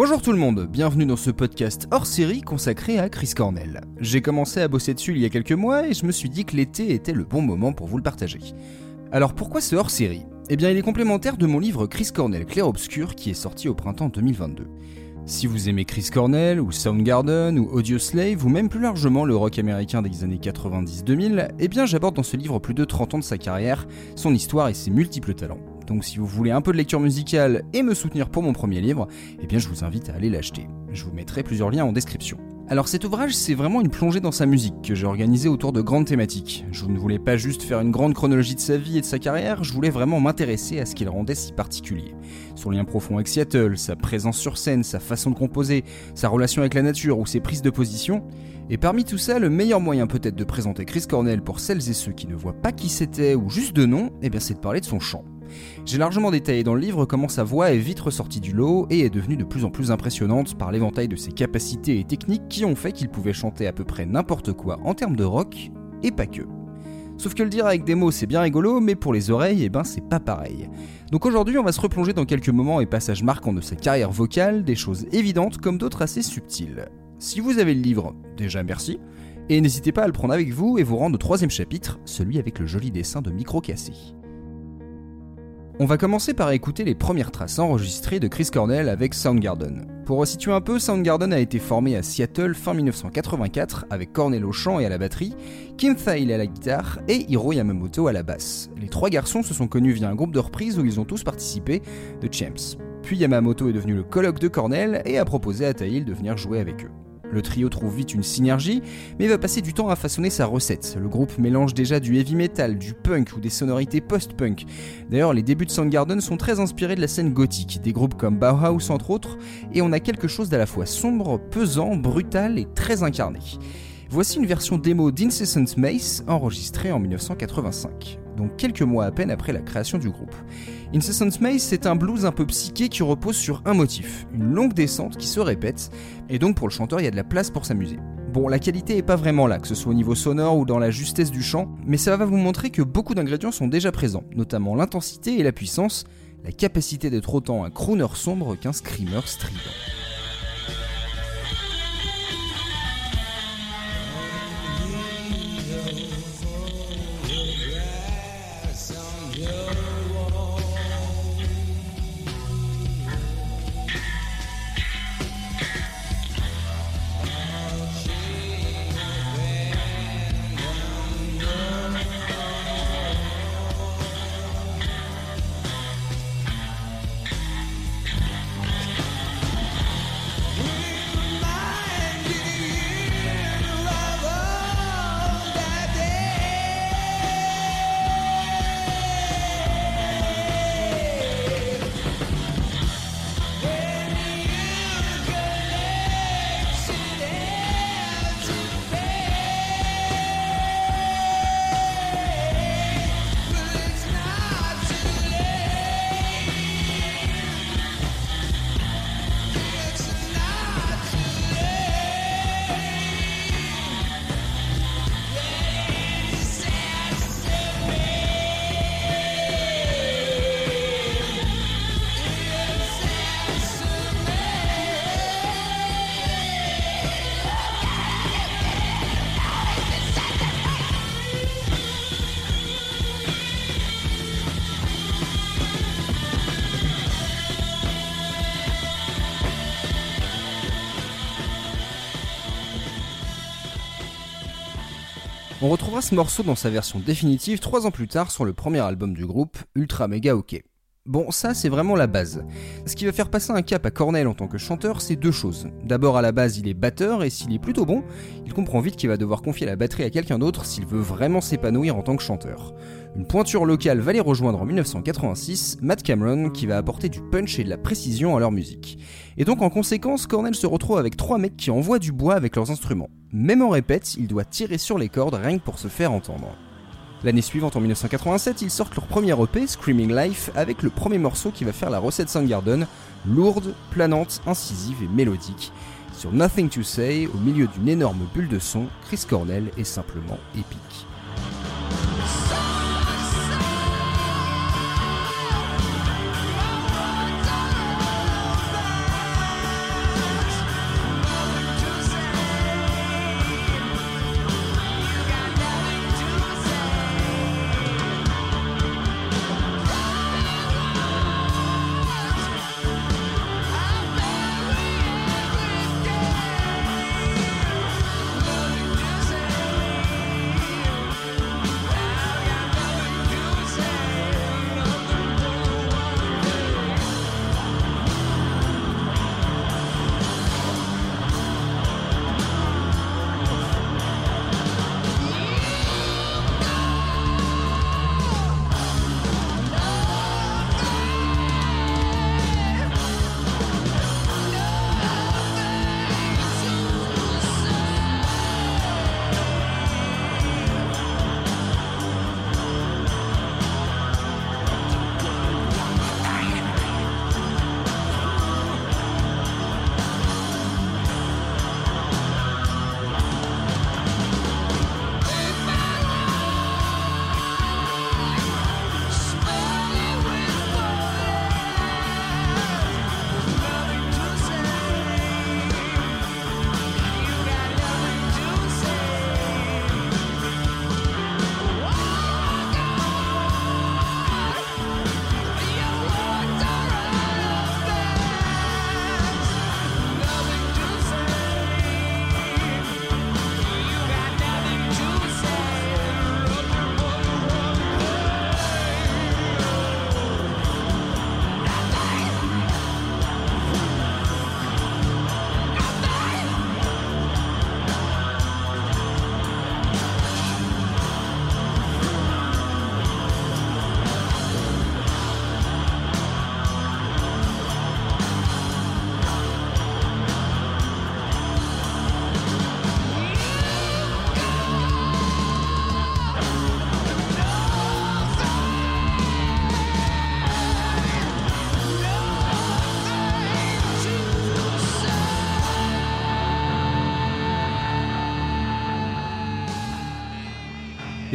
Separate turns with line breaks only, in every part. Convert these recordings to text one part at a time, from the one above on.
Bonjour tout le monde, bienvenue dans ce podcast hors série consacré à Chris Cornell. J'ai commencé à bosser dessus il y a quelques mois et je me suis dit que l'été était le bon moment pour vous le partager. Alors pourquoi ce hors série? Eh bien il est complémentaire de mon livre Chris Cornell Clair Obscur qui est sorti au printemps 2022. Si vous aimez Chris Cornell ou Soundgarden ou Audioslave ou même plus largement le rock américain des années 90-2000, eh bien j'aborde dans ce livre plus de 30 ans de sa carrière, son histoire et ses multiples talents. Donc si vous voulez un peu de lecture musicale et me soutenir pour mon premier livre, eh bien je vous invite à aller l'acheter. Je vous mettrai plusieurs liens en description. Alors cet ouvrage, c'est vraiment une plongée dans sa musique que j'ai organisée autour de grandes thématiques. Je ne voulais pas juste faire une grande chronologie de sa vie et de sa carrière, je voulais vraiment m'intéresser à ce qui le rendait si particulier. Son lien profond avec Seattle, sa présence sur scène, sa façon de composer, sa relation avec la nature ou ses prises de position. Et parmi tout ça, le meilleur moyen peut-être de présenter Chris Cornell pour celles et ceux qui ne voient pas qui c'était ou juste de nom, eh bien c'est de parler de son chant. J'ai largement détaillé dans le livre comment sa voix est vite ressortie du lot et est devenue de plus en plus impressionnante par l'éventail de ses capacités et techniques qui ont fait qu'il pouvait chanter à peu près n'importe quoi en termes de rock, et pas que. Sauf que le dire avec des mots c'est bien rigolo, mais pour les oreilles, eh ben c'est pas pareil. Donc aujourd'hui on va se replonger dans quelques moments et passages marquants de sa carrière vocale, des choses évidentes comme d'autres assez subtiles. Si vous avez le livre, déjà merci, et n'hésitez pas à le prendre avec vous et vous rendre au troisième chapitre, celui avec le joli dessin de micro cassé. On va commencer par écouter les premières traces enregistrées de Chris Cornell avec Soundgarden. Pour resituer un peu, Soundgarden a été formé à Seattle fin 1984 avec Cornell au chant et à la batterie, Kim Thayil à la guitare et Hiro Yamamoto à la basse. Les trois garçons se sont connus via un groupe de reprises où ils ont tous participé, The Champs. Puis Yamamoto est devenu le colloque de Cornell et a proposé à Thayil de venir jouer avec eux. Le trio trouve vite une synergie, mais va passer du temps à façonner sa recette. Le groupe mélange déjà du heavy metal, du punk ou des sonorités post-punk. D'ailleurs, les débuts de Soundgarden sont très inspirés de la scène gothique, des groupes comme Bauhaus entre autres, et on a quelque chose d'à la fois sombre, pesant, brutal et très incarné. Voici une version démo d'Incessant Mace enregistrée en 1985, donc quelques mois à peine après la création du groupe. Incessant Maze, c'est un blues un peu psyché qui repose sur un motif, une longue descente qui se répète, et donc pour le chanteur, il y a de la place pour s'amuser. Bon, la qualité est pas vraiment là, que ce soit au niveau sonore ou dans la justesse du chant, mais ça va vous montrer que beaucoup d'ingrédients sont déjà présents, notamment l'intensité et la puissance, la capacité d'être autant un crooner sombre qu'un screamer strident. On retrouvera ce morceau dans sa version définitive trois ans plus tard sur le premier album du groupe, Ultra Mega OK. Bon, ça c'est vraiment la base. Ce qui va faire passer un cap à Cornell en tant que chanteur, c'est deux choses. D'abord, à la base, il est batteur et s'il est plutôt bon, il comprend vite qu'il va devoir confier la batterie à quelqu'un d'autre s'il veut vraiment s'épanouir en tant que chanteur. Une pointure locale va les rejoindre en 1986, Matt Cameron, qui va apporter du punch et de la précision à leur musique. Et donc en conséquence, Cornell se retrouve avec trois mecs qui envoient du bois avec leurs instruments. Même en répète, il doit tirer sur les cordes rien que pour se faire entendre. L'année suivante, en 1987, ils sortent leur premier EP, Screaming Life, avec le premier morceau qui va faire la recette Soundgarden, lourde, planante, incisive et mélodique. Sur Nothing to Say, au milieu d'une énorme bulle de son, Chris Cornell est simplement épique.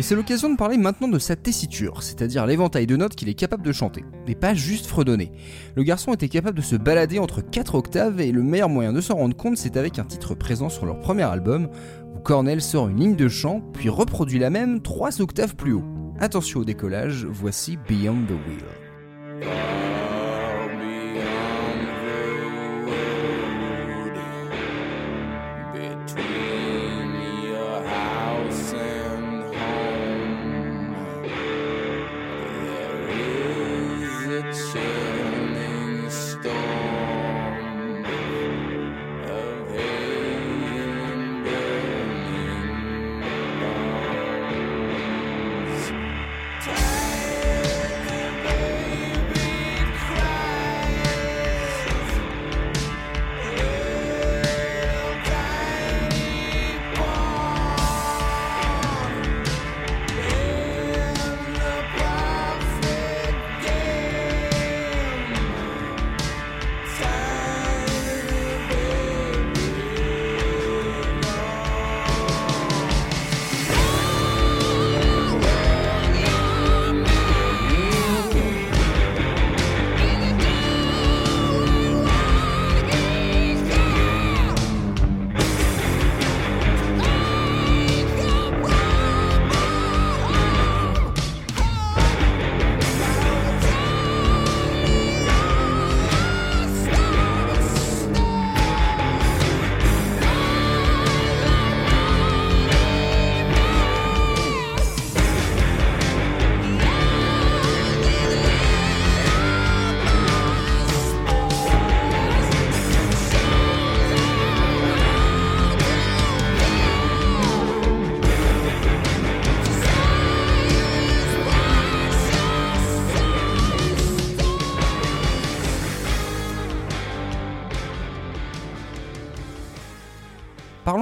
C'est l'occasion de parler maintenant de sa tessiture, c'est-à-dire l'éventail de notes qu'il est capable de chanter, et pas juste fredonner. Le garçon était capable de se balader entre 4 octaves et le meilleur moyen de s'en rendre compte c'est avec un titre présent sur leur premier album, où Cornell sort une ligne de chant, puis reproduit la même 3 octaves plus haut. Attention au décollage, voici Beyond the Wheel.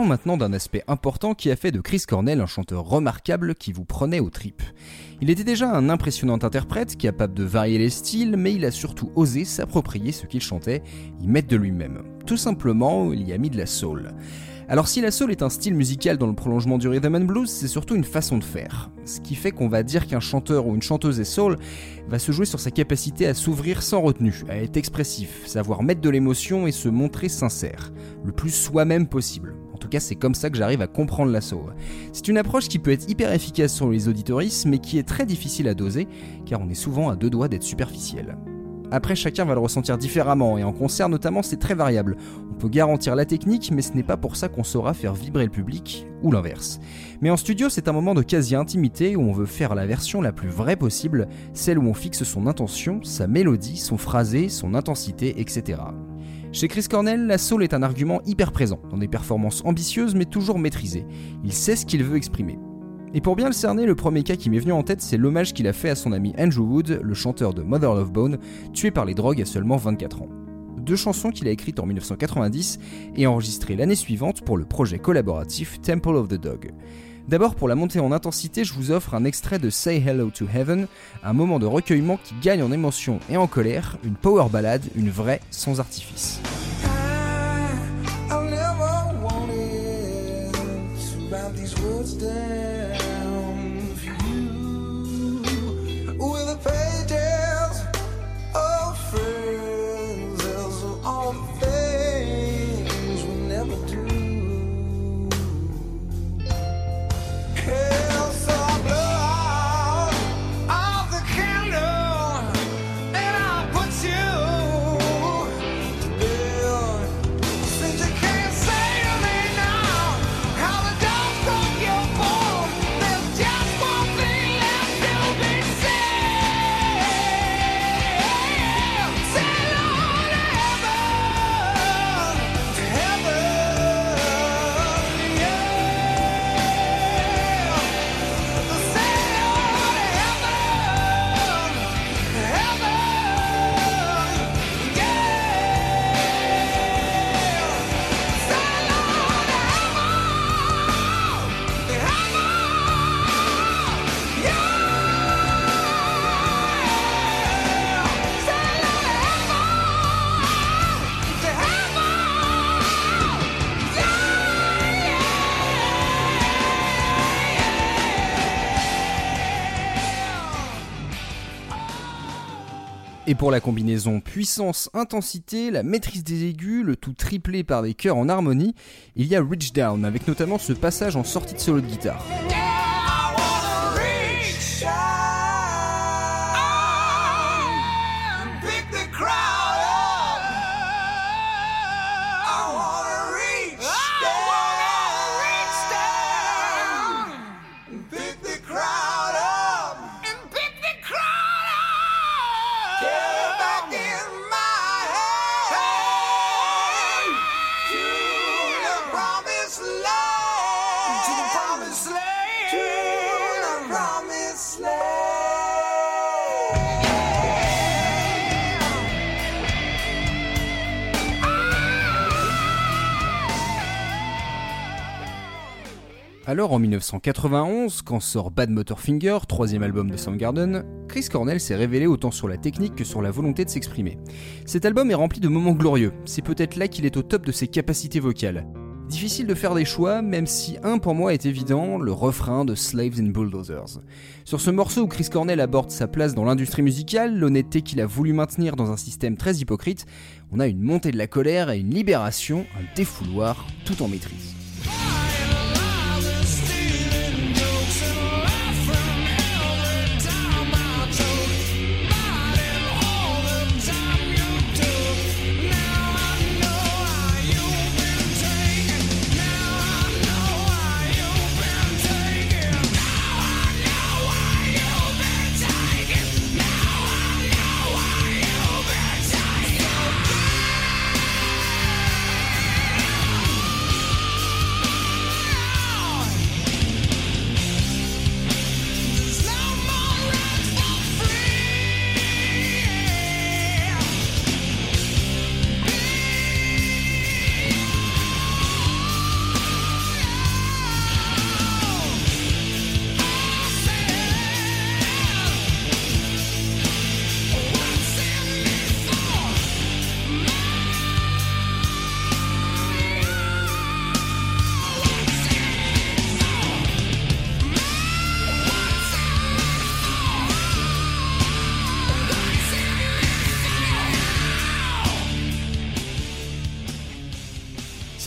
Parlons maintenant d'un aspect important qui a fait de Chris Cornell un chanteur remarquable qui vous prenait aux tripes. Il était déjà un impressionnant interprète, capable de varier les styles, mais il a surtout osé s'approprier ce qu'il chantait, y mettre de lui-même. Tout simplement, il y a mis de la soul. Alors si la soul est un style musical dans le prolongement du rhythm and blues, c'est surtout une façon de faire. Ce qui fait qu'on va dire qu'un chanteur ou une chanteuse est soul va se jouer sur sa capacité à s'ouvrir sans retenue, à être expressif, savoir mettre de l'émotion et se montrer sincère, le plus soi-même possible. En tout cas, c'est comme ça que j'arrive à comprendre la soul. C'est une approche qui peut être hyper efficace sur les auditoristes, mais qui est très difficile à doser, car on est souvent à deux doigts d'être superficiel. Après, chacun va le ressentir différemment, et en concert notamment, c'est très variable. On peut garantir la technique, mais ce n'est pas pour ça qu'on saura faire vibrer le public, ou l'inverse. Mais en studio, c'est un moment de quasi-intimité où on veut faire la version la plus vraie possible, celle où on fixe son intention, sa mélodie, son phrasé, son intensité, etc. Chez Chris Cornell, la soul est un argument hyper présent, dans des performances ambitieuses mais toujours maîtrisées. Il sait ce qu'il veut exprimer. Et pour bien le cerner, le premier cas qui m'est venu en tête, c'est l'hommage qu'il a fait à son ami Andrew Wood, le chanteur de Mother Love Bone, tué par les drogues à seulement 24 ans. Deux chansons qu'il a écrites en 1990 et enregistrées l'année suivante pour le projet collaboratif Temple of the Dog. D'abord, pour la montée en intensité, je vous offre un extrait de Say Hello to Heaven, un moment de recueillement qui gagne en émotion et en colère, une power ballade, une vraie sans artifice. Et pour la combinaison puissance, intensité, la maîtrise des aigus, le tout triplé par des chœurs en harmonie, il y a Reach Down, avec notamment ce passage en sortie de solo de guitare. Alors en 1991, quand sort Bad Motorfinger, troisième album de Soundgarden, Chris Cornell s'est révélé autant sur la technique que sur la volonté de s'exprimer. Cet album est rempli de moments glorieux, c'est peut-être là qu'il est au top de ses capacités vocales. Difficile de faire des choix, même si un pour moi est évident, le refrain de Slaves and Bulldozers. Sur ce morceau où Chris Cornell aborde sa place dans l'industrie musicale, l'honnêteté qu'il a voulu maintenir dans un système très hypocrite, on a une montée de la colère et une libération, un défouloir, tout en maîtrise.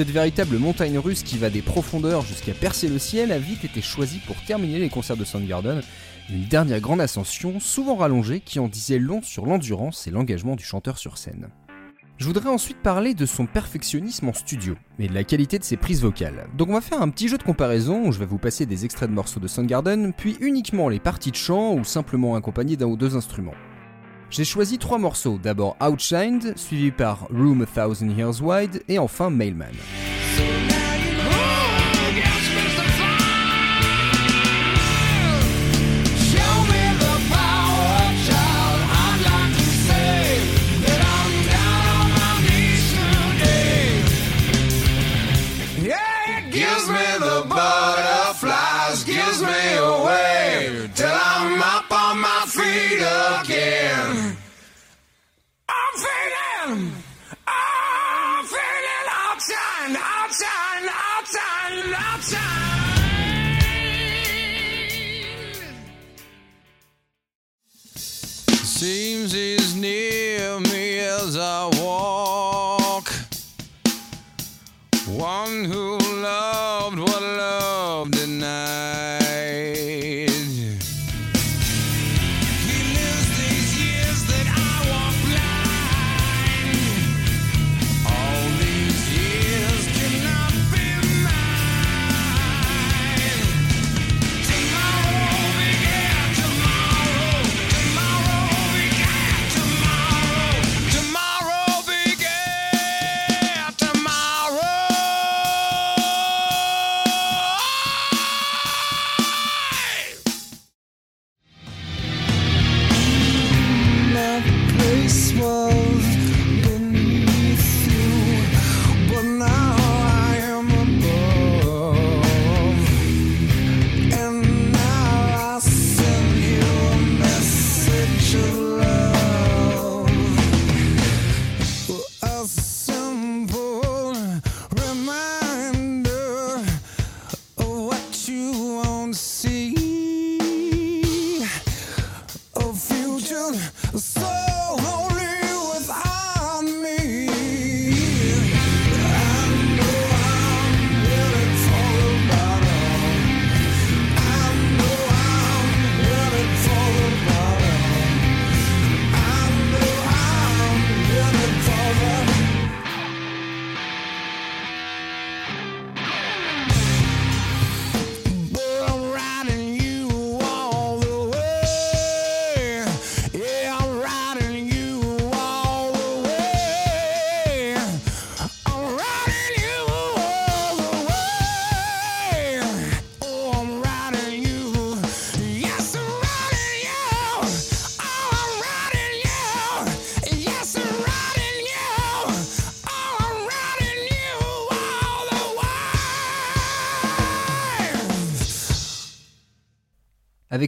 Cette véritable montagne russe qui va des profondeurs jusqu'à percer le ciel a vite été choisie pour terminer les concerts de Soundgarden, une dernière grande ascension, souvent rallongée, qui en disait long sur l'endurance et l'engagement du chanteur sur scène. Je voudrais ensuite parler de son perfectionnisme en studio et de la qualité de ses prises vocales. Donc on va faire un petit jeu de comparaison où je vais vous passer des extraits de morceaux de Soundgarden, puis uniquement les parties de chant ou simplement accompagnées d'un ou deux instruments. J'ai choisi trois morceaux, d'abord Outshined, suivi par Room a Thousand Years Wide et enfin Mailman.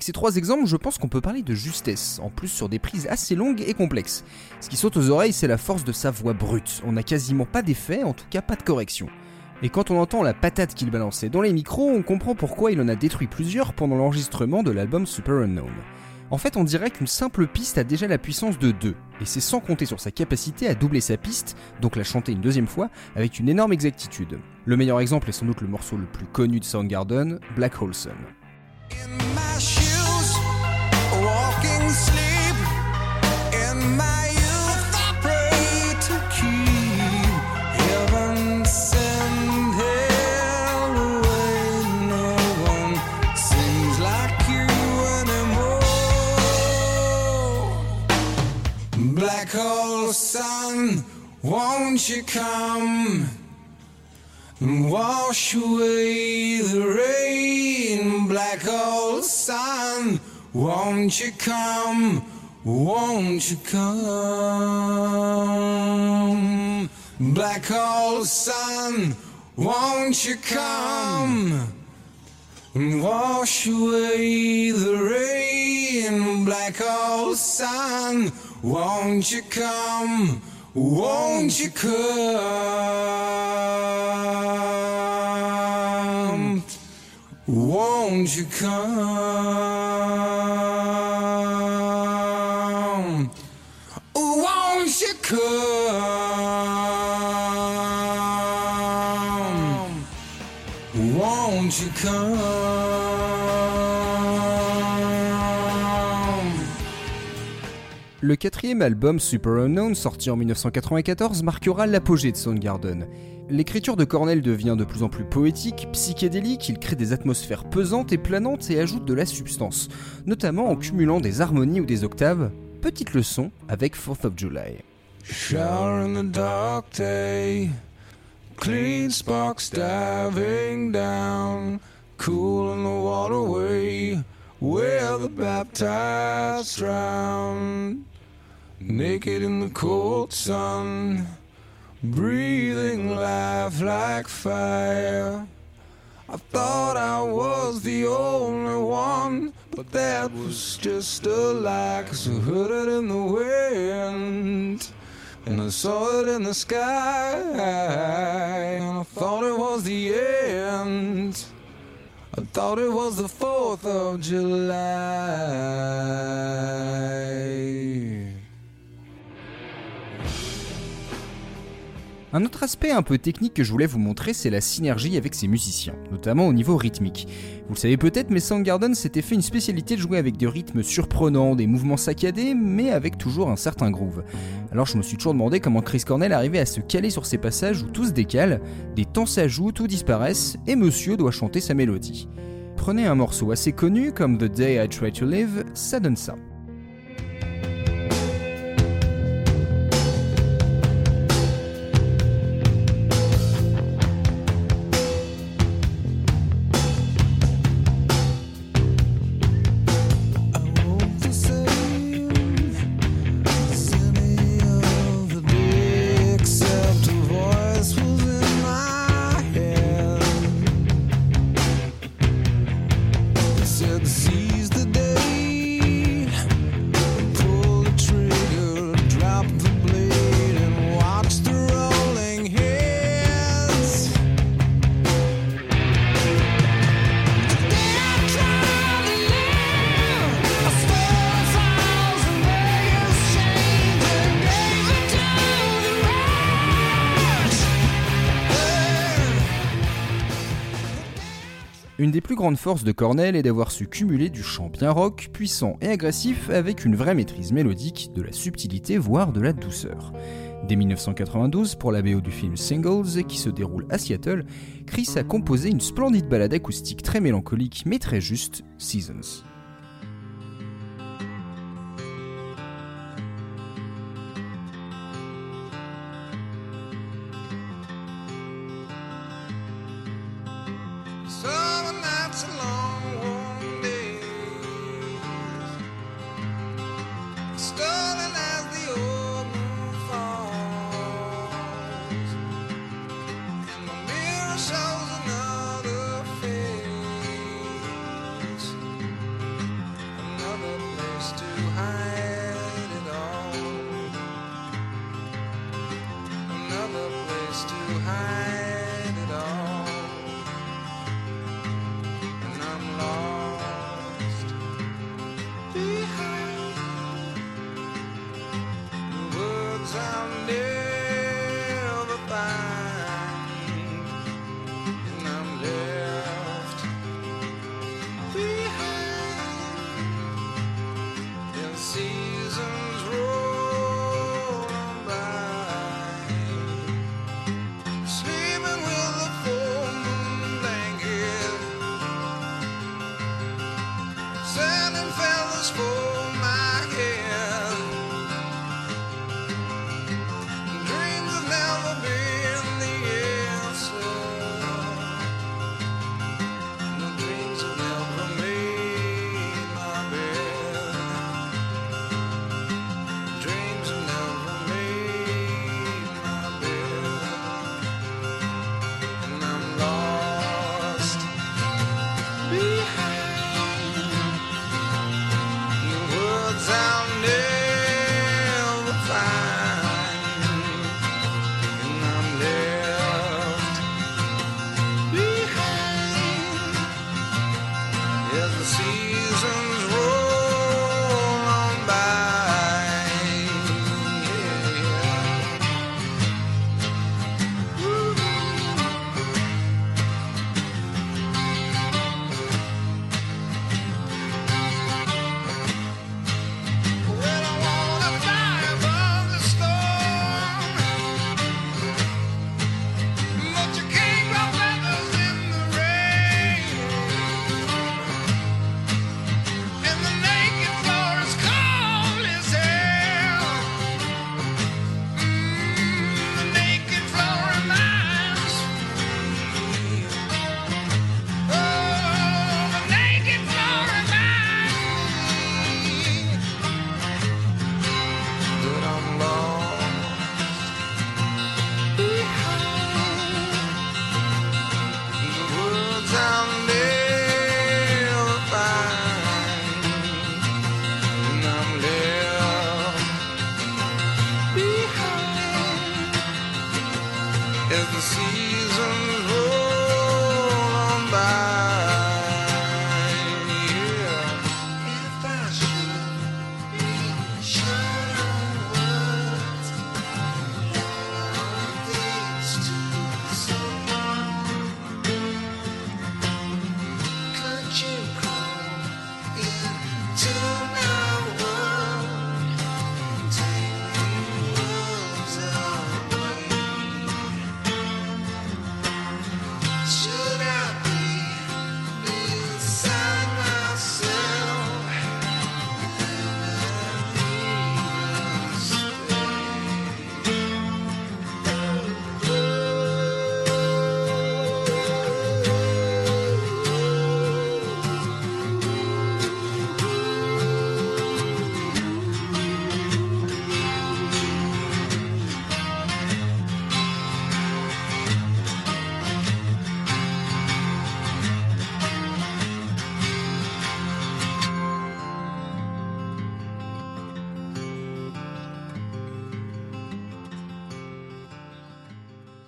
Ces trois exemples, je pense qu'on peut parler de justesse, en plus sur des prises assez longues et complexes. Ce qui saute aux oreilles, c'est la force de sa voix brute. On n'a quasiment pas d'effet, en tout cas pas de correction. Et quand on entend la patate qu'il balançait dans les micros, on comprend pourquoi il en a détruit plusieurs pendant l'enregistrement de l'album Super Unknown. En fait, on dirait qu'une simple piste a déjà la puissance de 2, et c'est sans compter sur sa capacité à doubler sa piste, donc la chanter une deuxième fois, avec une énorme exactitude. Le meilleur exemple est sans doute le morceau le plus connu de Soundgarden, Black Hole Sun.
Won't you come? and wash away the rain. Black hole sun, won't you come? Won't you come? Black hole sun, won't you come? And wash away the rain. Black hole sun, won't you come? Won't you come? Won't you come? Won't you come? Won't you come?
Le quatrième album, Super Unknown, sorti en 1994, marquera l'apogée de Soundgarden. L'écriture de Cornell devient de plus en plus poétique, psychédélique, il crée des atmosphères pesantes et planantes et ajoute de la substance, notamment en cumulant des harmonies ou des octaves. Petite leçon avec 4th of July.
Where the baptized. Naked in the cold sun, breathing life like fire. I thought I was the only one, but that was just a lie, 'cause I heard it in the wind. And I saw it in the sky, and I thought it was the end. I thought it was the 4th of July.
Un autre aspect un peu technique que je voulais vous montrer, c'est la synergie avec ses musiciens, notamment au niveau rythmique. Vous le savez peut-être, mais Soundgarden s'était fait une spécialité de jouer avec des rythmes surprenants, des mouvements saccadés, mais avec toujours un certain groove. Alors je me suis toujours demandé comment Chris Cornell arrivait à se caler sur ces passages où tout se décale, des temps s'ajoutent ou disparaissent, et monsieur doit chanter sa mélodie. Prenez un morceau assez connu comme The Day I Try to Live, ça donne ça. Plus grandes forces de Cornell est d'avoir su cumuler du chant bien rock, puissant et agressif avec une vraie maîtrise mélodique, de la subtilité voire de la douceur. Dès 1992, pour la BO du film Singles, qui se déroule à Seattle, Chris a composé une splendide ballade acoustique très mélancolique mais très juste, Seasons.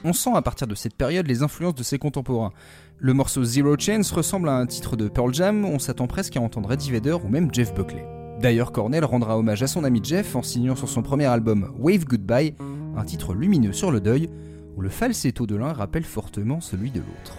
On
sent à partir de cette période les influences de ses contemporains. Le morceau Zero Chains ressemble à un titre de Pearl Jam, on s'attend presque à entendre Eddie Vedder ou même Jeff Buckley. D'ailleurs, Cornell rendra hommage à son ami Jeff en signant sur son premier album Wave Goodbye, un titre lumineux sur le deuil, où le falsetto de l'un rappelle fortement celui de l'autre.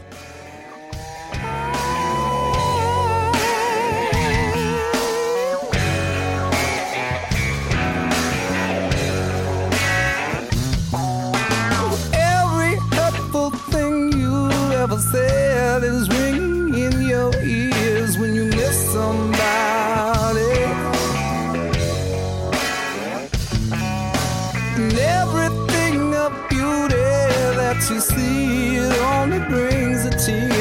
yourself is ringing in your ears when you miss somebody. And everything of beauty that you see, it only brings a tear.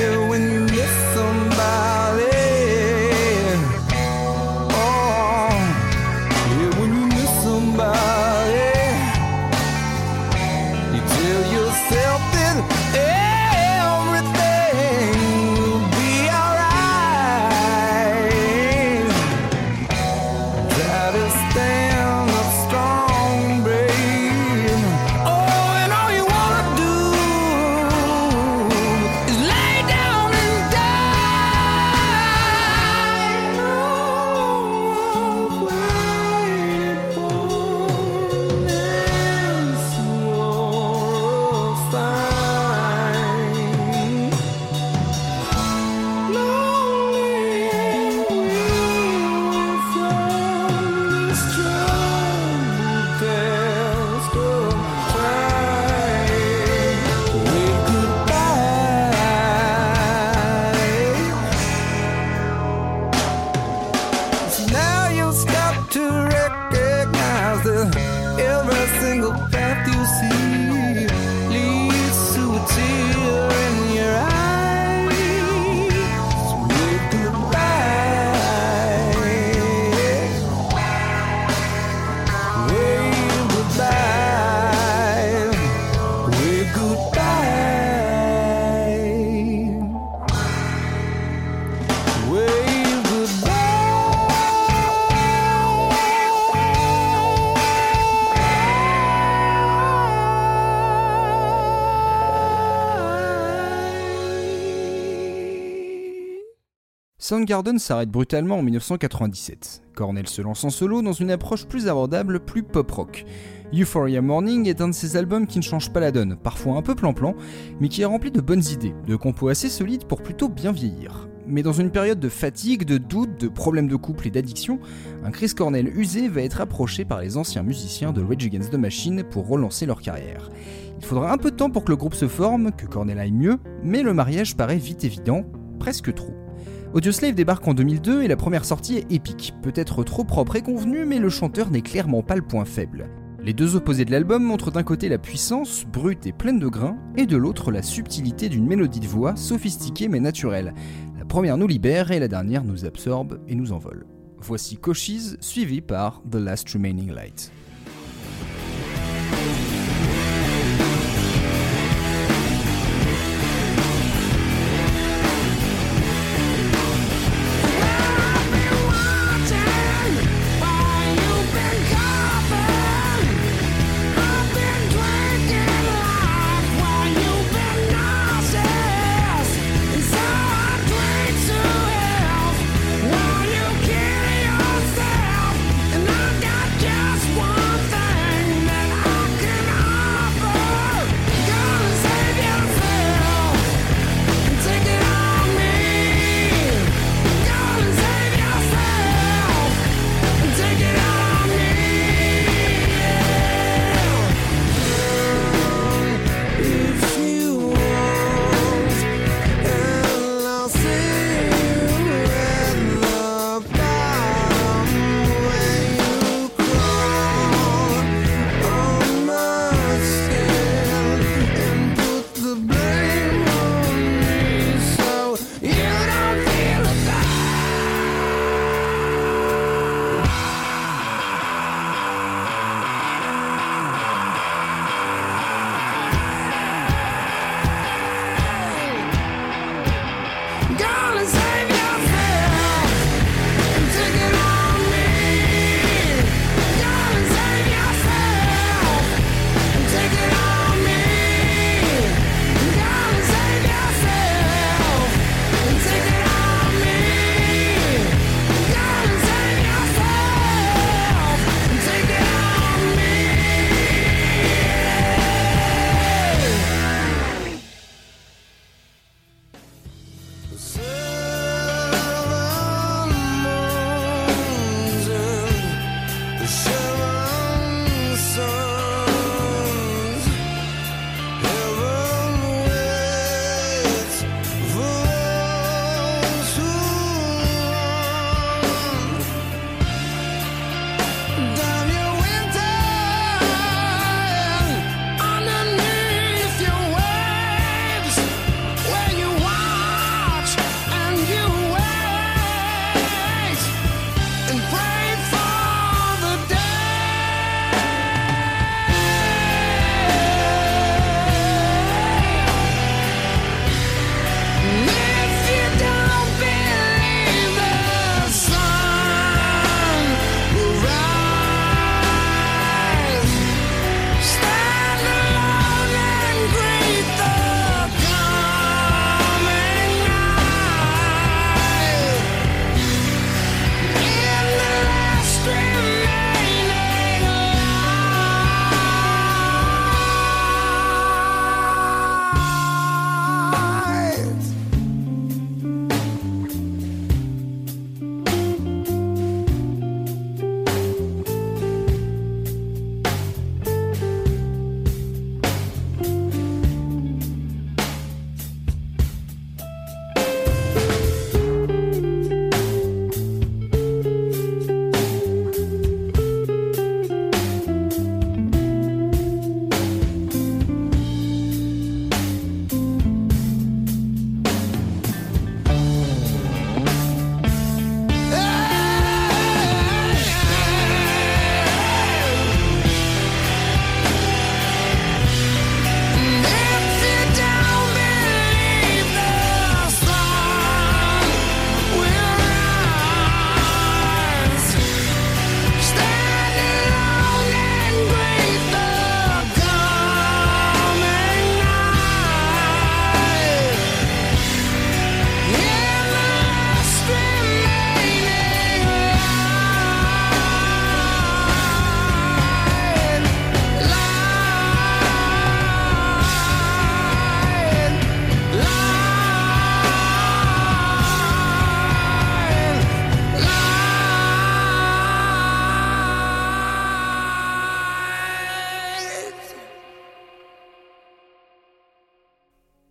Soundgarden s'arrête brutalement en 1997. Cornell se lance en solo dans une approche plus abordable, plus pop-rock. Euphoria Morning est un de ces albums qui ne change pas la donne, parfois un peu plan-plan, mais qui est rempli de bonnes idées, de compos assez solides pour plutôt bien vieillir. Mais dans une période de fatigue, de doute, de problèmes de couple et d'addiction, un Chris Cornell usé va être approché par les anciens musiciens de Rage Against the Machine pour relancer leur carrière. Il faudra un peu de temps pour que le groupe se forme, que Cornell aille mieux, mais le mariage paraît vite évident, presque trop. Audioslave débarque en 2002 et la première sortie est épique, peut-être trop propre et convenue, mais le chanteur n'est clairement pas le point faible. Les deux opposés de l'album montrent d'un côté la puissance, brute et pleine de grains, et de l'autre la subtilité d'une mélodie de voix sophistiquée mais naturelle. La première nous libère et la dernière nous absorbe et nous envole. Voici Cochise, suivi par The Last Remaining Light.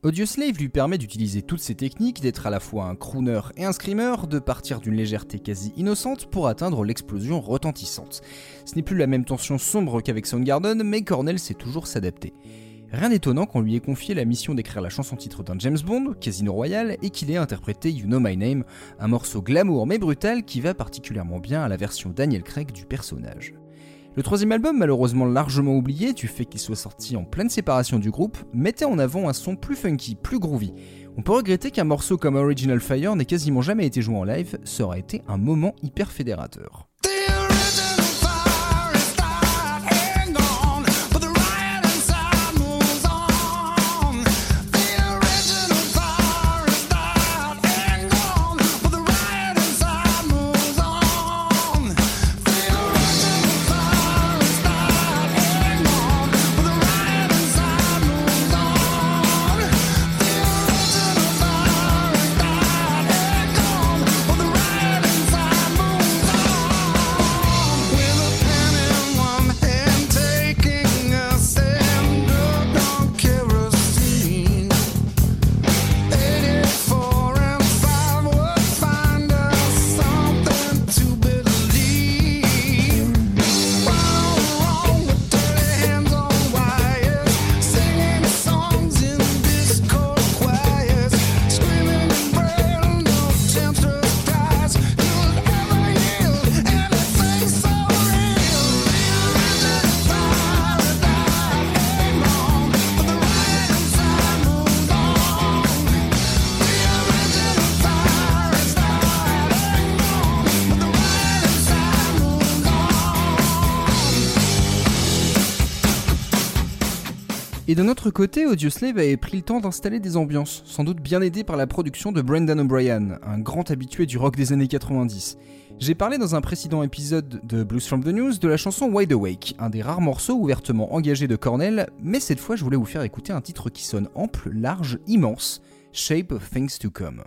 Audioslave lui permet d'utiliser toutes ses techniques, d'être à la fois un crooner et un screamer, de partir d'une légèreté quasi innocente pour atteindre l'explosion retentissante. Ce n'est plus la même tension sombre qu'avec Soundgarden, mais Cornell sait toujours s'adapter. Rien d'étonnant qu'on lui ait confié la mission d'écrire la chanson titre d'un James Bond, Casino Royale, et qu'il ait interprété You Know My Name, un morceau glamour mais brutal qui va particulièrement bien à la version Daniel Craig du personnage. Le troisième album, malheureusement largement oublié du fait qu'il soit sorti en pleine séparation du groupe, mettait en avant un son plus funky, plus groovy. On peut regretter qu'un morceau comme Original Fire n'ait quasiment jamais été joué en live, ça aurait été un moment hyper fédérateur. Côté, Audioslave avait pris le temps d'installer des ambiances, sans doute bien aidé par la production de Brendan O'Brien, un grand habitué du rock des années 90. J'ai parlé dans un précédent épisode de Blues from the News de la chanson Wide Awake, un des rares morceaux ouvertement engagés de Cornell, mais cette fois je voulais vous faire écouter un titre qui sonne ample, large, immense, Shape of Things to Come.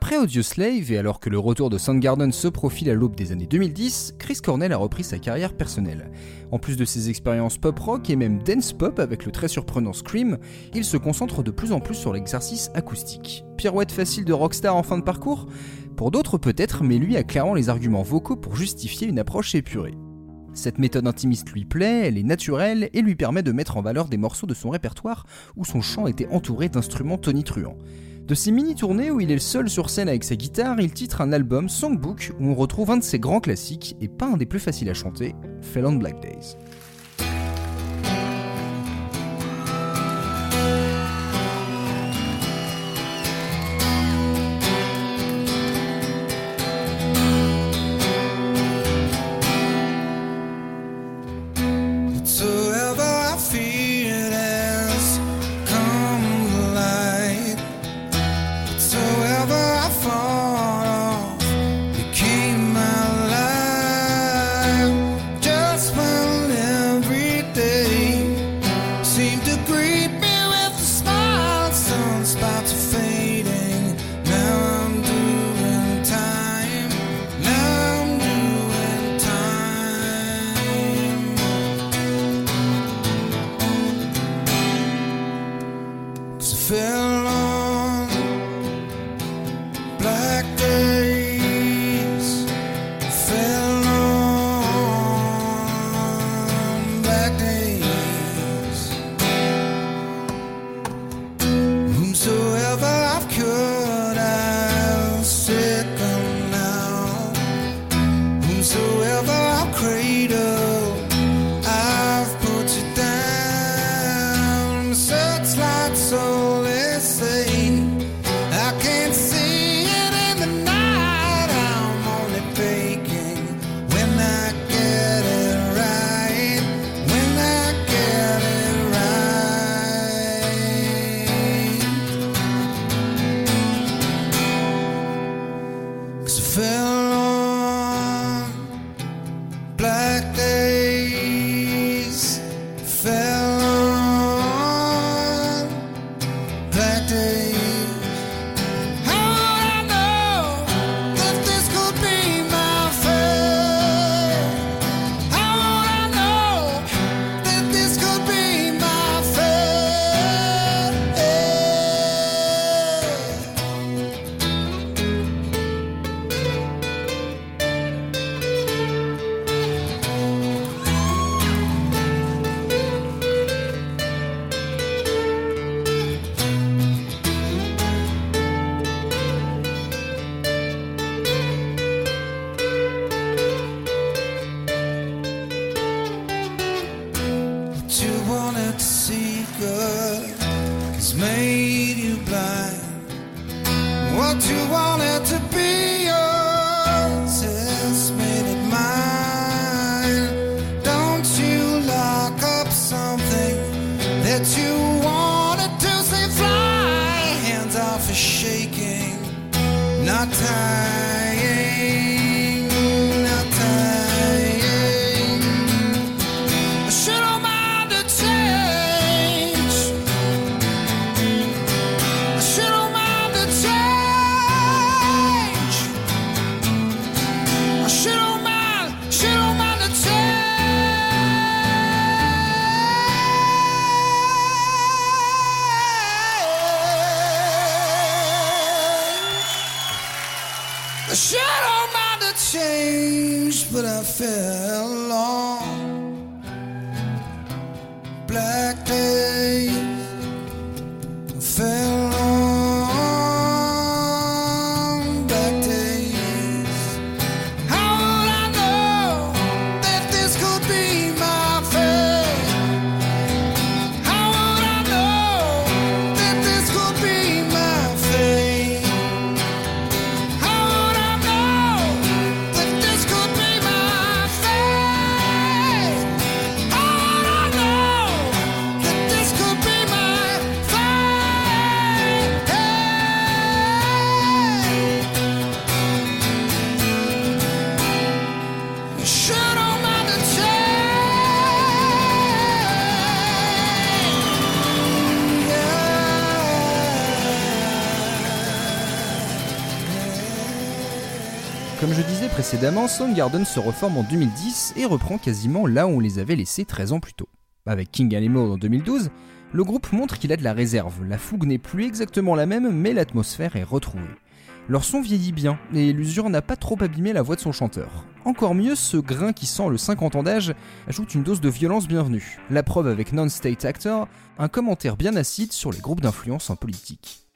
Après Audioslave, et alors que le retour de Soundgarden se profile à l'aube des années 2010, Chris Cornell a repris sa carrière personnelle. En plus de ses expériences pop-rock et même dance-pop avec le très surprenant Scream, il se concentre de plus en plus sur l'exercice acoustique. Pirouette facile de rockstar en fin de parcours? Pour d'autres peut-être, mais lui a clairement les arguments vocaux pour justifier une approche épurée. Cette méthode intimiste lui plaît, elle est naturelle et lui permet de mettre en valeur des morceaux de son répertoire où son chant était entouré d'instruments tonitruants. De ces mini-tournées où il est le seul sur scène avec sa guitare, il titre un album Songbook où on retrouve un de ses grands classiques et pas un des plus faciles à chanter, Fell on Black Days.
spots to
fade. Précédemment, Soundgarden se reforme en 2010 et reprend quasiment là où on les avait laissés 13 ans plus tôt. Avec King Animal en 2012, le groupe montre qu'il a de la réserve, la fougue n'est plus exactement la même mais l'atmosphère est retrouvée. Leur son vieillit bien et l'usure n'a pas trop abîmé la voix de son chanteur. Encore mieux, ce grain qui sent le 50 ans d'âge ajoute une dose de violence bienvenue. La preuve avec Non-State Actor, un commentaire bien acide sur les groupes d'influence en politique.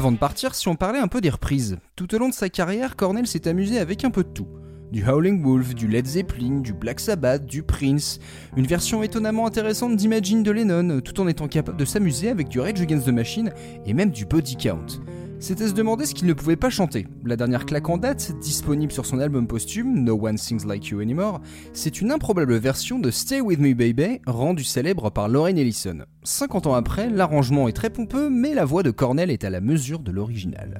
Avant de partir, si on parlait un peu des reprises. Tout au long de sa carrière, Cornell s'est amusé avec un peu de tout. Du Howling Wolf, du Led Zeppelin, du Black Sabbath, du Prince, une version étonnamment intéressante d'Imagine de Lennon, tout en étant capable de s'amuser avec du Rage Against the Machine et même du Body Count. C'était se demander ce qu'il ne pouvait pas chanter. La dernière claque en date, disponible sur son album posthume No One Sings Like You Anymore, c'est une improbable version de Stay With Me Baby, rendue célèbre par Lauren Ellison. 50 ans après, l'arrangement est très pompeux, mais la voix de Cornell est à la mesure de l'original.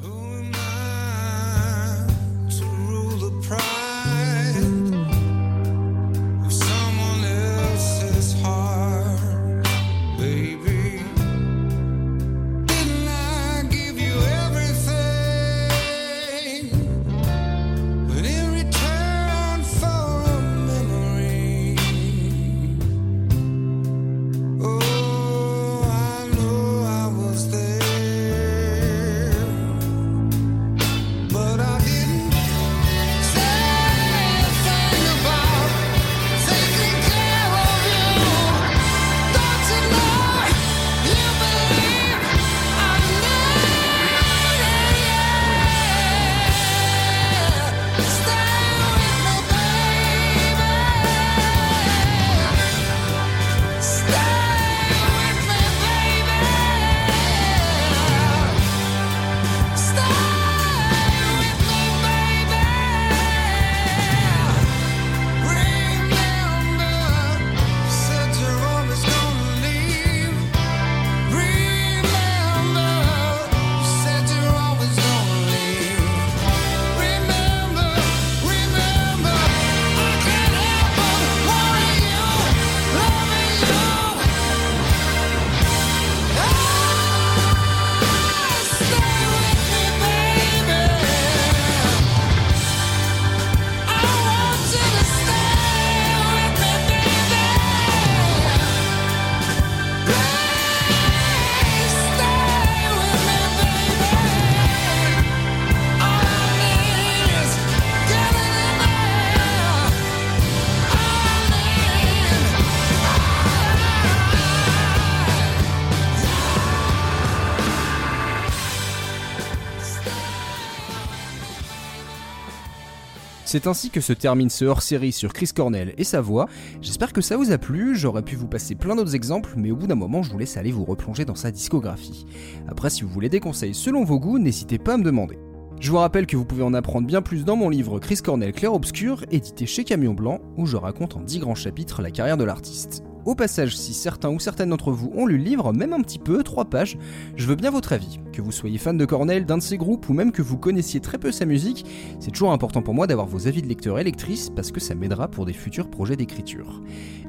C'est ainsi que se termine ce hors-série sur Chris Cornell et sa voix. J'espère que ça vous a plu, j'aurais pu vous passer plein d'autres exemples, mais au bout d'un moment, je vous laisse aller vous replonger dans sa discographie. Après, si vous voulez des conseils selon vos goûts, n'hésitez pas à me demander. Je vous rappelle que vous pouvez en apprendre bien plus dans mon livre Chris Cornell Clair Obscur, édité chez Camion Blanc, où je raconte en 10 grands chapitres la carrière de l'artiste. Au passage, si certains ou certaines d'entre vous ont lu le livre, même un petit peu, trois pages, je veux bien votre avis. Que vous soyez fan de Cornell, d'un de ses groupes, ou même que vous connaissiez très peu sa musique, c'est toujours important pour moi d'avoir vos avis de lecteur et lectrice parce que ça m'aidera pour des futurs projets d'écriture.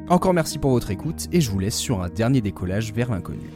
Encore merci pour votre écoute et je vous laisse sur un dernier décollage vers l'inconnu.